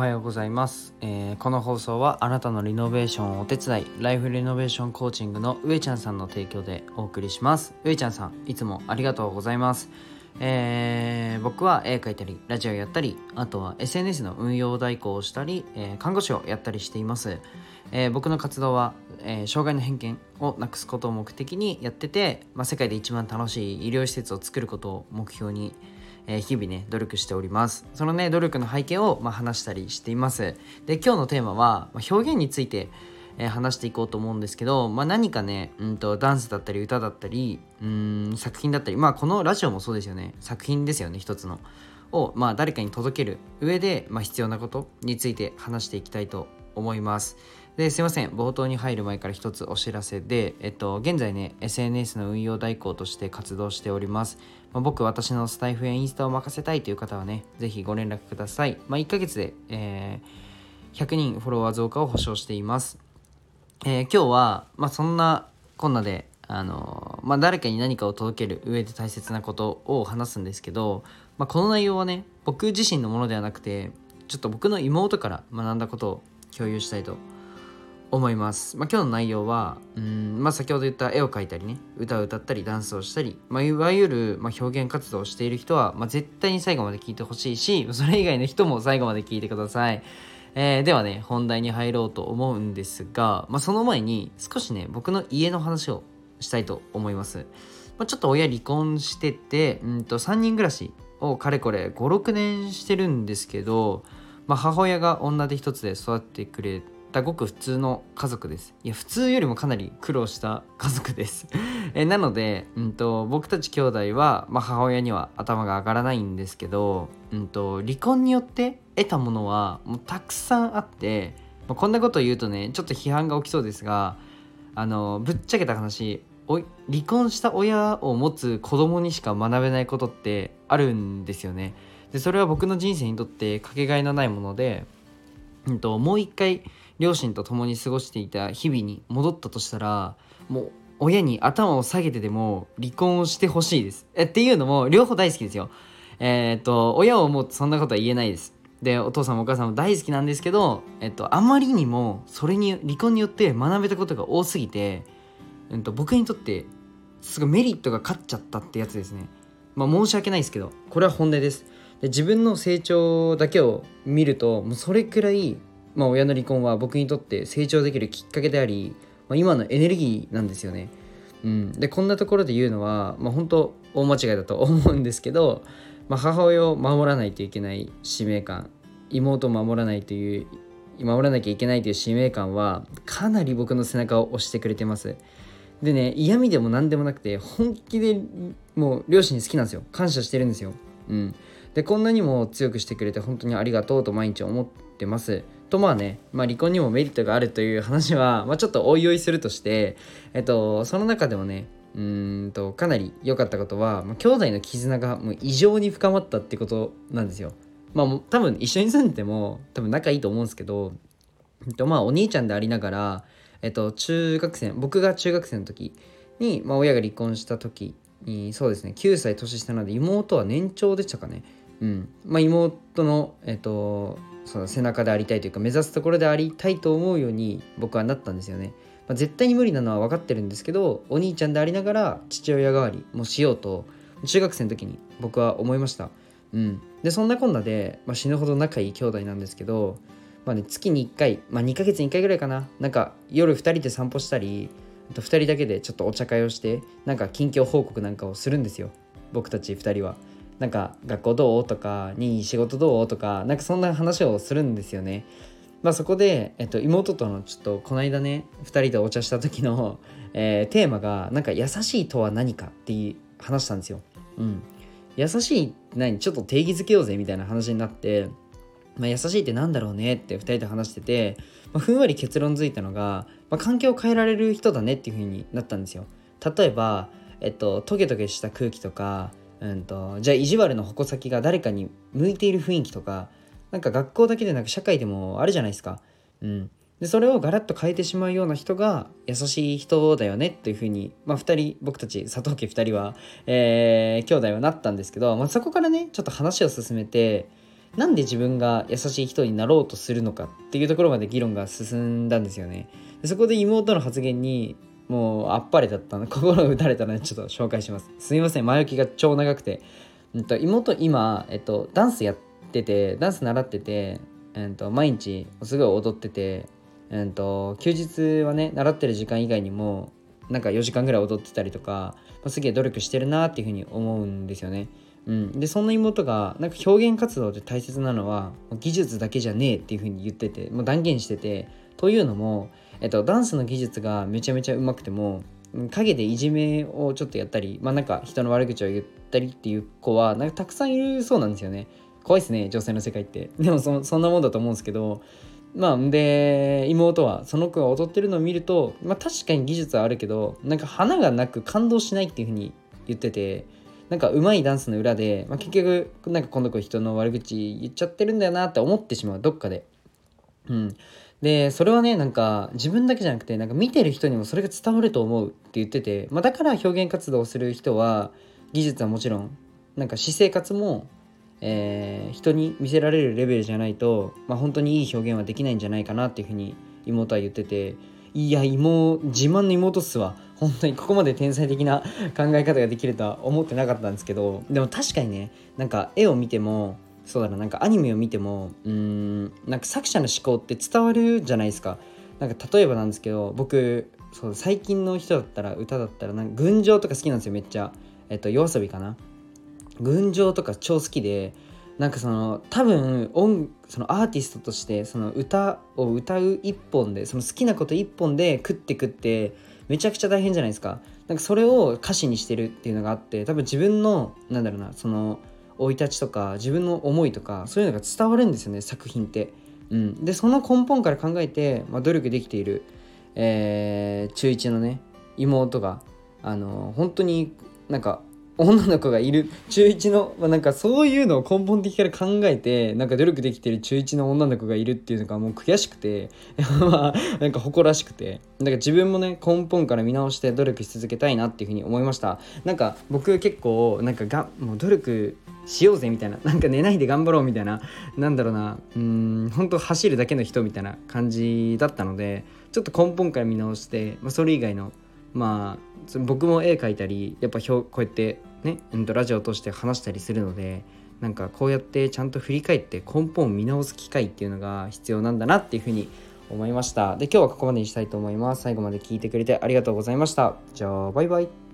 はようございます、えー、この放送はあなたのリノベーションをお手伝いライフリノベーションコーチングの上ちゃんさんの提供でお送りします。上ちゃんさんいつもありがとうございます。えー、僕は絵描いたりラジオやったりあとは SNS の運用代行をしたり、えー、看護師をやったりしています、えー、僕の活動は、え障害の偏見をなくすことを目的にやってて、まあ、世界で一番楽しい医療施設を作ることを目標にえ日々ね努力しております。そのね努力の背景を、ま、話したりしています。で今日のテーマは、ま、表現についてえ話していこうと思うんですけど、まあ、何かね、うんと、ダンスだったり歌だったりうん作品だったりまあこのラジオもそうですよね。作品ですよね一つの。を、まあ、誰かに届ける上で、まあ、必要なことについて話していきたいと思います。ですいません。冒頭に入る前から一つお知らせで、えっと、現在ね SNS の運用代行として活動しております、まあ、僕私のスタイフやインスタを任せたいという方はねぜひご連絡ください、まあ、1ヶ月で、えー、100人フォロワー増加を保証しています、えー、今日は、まあ、そんなこんなであのまあ、誰かに何かを届ける上で大切なことを話すんですけど、まあ、この内容はね僕自身のものではなくてちょっと僕の妹から学んだことを共有したいと思います。まあ、今日の内容は、うんまあ、先ほど言った絵を描いたりね、歌を歌ったり、ダンスをしたり、まあ、いわゆる、ま表現活動をしている人は、ま絶対に最後まで聞いてほしいし、それ以外の人も最後まで聞いてください。えー、ではね、本題に入ろうと思うんですが、まその前に少しね、僕の家の話をしたいと思います。まちょっと親離婚してて、うんと3人暮らしをかれこれ5、6年してるんですけど、ま母親が女手一つで育ってくれて、たごく普通の家族ですいや普通よりもかなり苦労した家族です えなので、うんと、僕たち兄弟は、まあ、母親には頭が上がらないんですけど、うんと、離婚によって得たものはもうたくさんあって、まあ、こんなことを言うとねちょっと批判が起きそうですがあのぶっちゃけた話離婚した親を持つ子供にしか学べないことってあるんですよね。でそれは僕の人生にとってかけがえのないもので、うんともう一回両親と共に過ごしていた日々に戻ったとしたらもう親に頭を下げてでも離婚をしてほしいです。えっていうのも両方大好きですよ。えー、っと親を思うそんなことは言えないです。でお父さんもお母さんも大好きなんですけど、えっと、あまりにもそれに離婚によって学べたことが多すぎて、えっと、僕にとってすごいメリットが勝っちゃったってやつですね。まあ申し訳ないですけどこれは本音です。で自分の成長だけを見るともうそれくらいまあ、親の離婚は僕にとって成長できるきっかけであり、まあ、今のエネルギーなんですよね。うん、でこんなところで言うのは、まあ、本当大間違いだと思うんですけど、まあ、母親を守らないといけない使命感妹を守らないという守らなきゃいけないという使命感はかなり僕の背中を押してくれてます。でね嫌味でも何でもなくて本気でもう両親好きなんですよ感謝してるんですよ。うん、でこんなにも強くしてくれて本当にありがとうと毎日思ってます。とまあね、まあ、離婚にもメリットがあるという話は、まあ、ちょっとおいおいするとして、えっと、その中でもねうんとかなり良かったことは、まあ、兄弟の絆がもう異常に深まったってことなんですよ。まあ多分一緒に住んでても多分仲いいと思うんですけど、えっと、まあお兄ちゃんでありながら、えっと、中学生僕が中学生の時に、まあ、親が離婚した時にそうですね9歳年下なので妹は年長でしたかね。うんまあ、妹の、えっと、その背中でありたいというか目指すところでありたいと思うように僕はなったんですよね。まあ、絶対に無理なのは分かってるんですけどお兄ちゃんでありながら父親代わりもしようと中学生の時に僕は思いました。うん、でそんなこんなで、まあ、死ぬほど仲いい兄弟なんですけど、まあね、月に1回、まあ、2ヶ月に1回ぐらいかななんか夜2人で散歩したりあと2人だけでちょっとお茶会をしてなんか近況報告なんかをするんですよ僕たち2人は。なんか学校どう？とかに仕事どう？とかなんかそんな話をするんですよね。まあそこで、えっと、妹とのちょっとこの間ね2人でお茶した時の、えー、テーマがなんか優しいとは何かって話したんですよ。うん。優しいって何？ちょっと定義づけようぜみたいな話になって、まあ、優しいってなんだろうねって2人で話してて、まあ、ふんわり結論づいたのが、まあ、環境を変えられる人だねっていう風になったんですよ。例えば、えっと、トゲトゲした空気とかうんと、じゃあ意地悪の矛先が誰かに向いている雰囲気とかなんか学校だけでなく社会でもあるじゃないですか。うん、でそれをガラッと変えてしまうような人が優しい人だよねっていうふうに、まあ、2人僕たち佐藤家2人は、えー、兄弟はなったんですけど、まあ、そこからねちょっと話を進めてなんで自分が優しい人になろうとするのかっていうところまで議論が進んだんですよねそこで妹の発言にもうあっぱれだったの。心打たれたのでちょっと紹介します。すみません。前置きが超長くて、うん、と妹今、えっと、ダンスやっててダンス習ってて、えっと、毎日すごい踊ってて、えっと、休日はね習ってる時間以外にもなんか4時間ぐらい踊ってたりとか、すげえ努力してるなっていうふうに思うんですよね。うん、でそんな妹がなんか表現活動で大切なのは技術だけじゃねえっていうふうに言っててもう断言しててというのもえっと、ダンスの技術がめちゃめちゃうまくても陰でいじめをちょっとやったりまあなんか人の悪口を言ったりっていう子はなんかたくさんいるそうなんですよね。怖いですね女性の世界って。でもそそんなもんだと思うんですけどまあで妹はその子が踊ってるのを見るとまあ確かに技術はあるけどなんか花がなく感動しないっていうふうに言っててなんか上手いダンスの裏で、まあ、結局なんかこの子人の悪口言っちゃってるんだよなって思ってしまうどっかで。うん。でそれはねなんか自分だけじゃなくてなんか見てる人にもそれが伝わると思うって言ってて、まあ、だから表現活動をする人は技術はもちろんなんか私生活も、えー、人に見せられるレベルじゃないと、まあ、本当にいい表現はできないんじゃないかなっていうふうに妹は言ってていや妹自慢の妹っすわ。本当にここまで天才的な 考え方ができるとは思ってなかったんですけどでも確かにねなんか絵を見てもそうだななんかアニメを見てもうんなんか作者の思考って伝わるじゃないですか。なんか例えばなんですけど僕そう最近の人だったら歌だったらなんか群青とか好きなんですよめっちゃ。えっと夜遊びかな。群青とか超好きでなんかその多分音そのアーティストとしてその歌を歌う一本でその好きなこと一本で食って食ってめちゃくちゃ大変じゃないですか。なんかそれを歌詞にしてるっていうのがあって多分自分のなんだろうなその生い立ちとか自分の思いとかそういうのが伝わるんですよね作品って。うん、でその根本から考えて、まあ、努力できている、えー、中1のね妹があの本当になんか女の子がいる中1の、まあ、なんかそういうのを根本的から考えてなんか努力できてる中1の女の子がいるっていうのがもう悔しくて まあなんか誇らしくてだか自分もね根本から見直して努力し続けたいなっていうふうに思いましたなんか僕結構なんかがもう努力しようぜみたいな なんか寝ないで頑張ろうみたいななんだろうなうん本当走るだけの人みたいな感じだったのでちょっと根本から見直して、まあ、それ以外のまあ僕も絵描いたりやっぱこうやってね、うん、とラジオを通して話したりするのでなんかこうやってちゃんと振り返って根本を見直す機会っていうのが必要なんだなっていうふうに思いました。で今日はここまでにしたいと思います。最後まで聞いてくれてありがとうございました。じゃあバイバイ。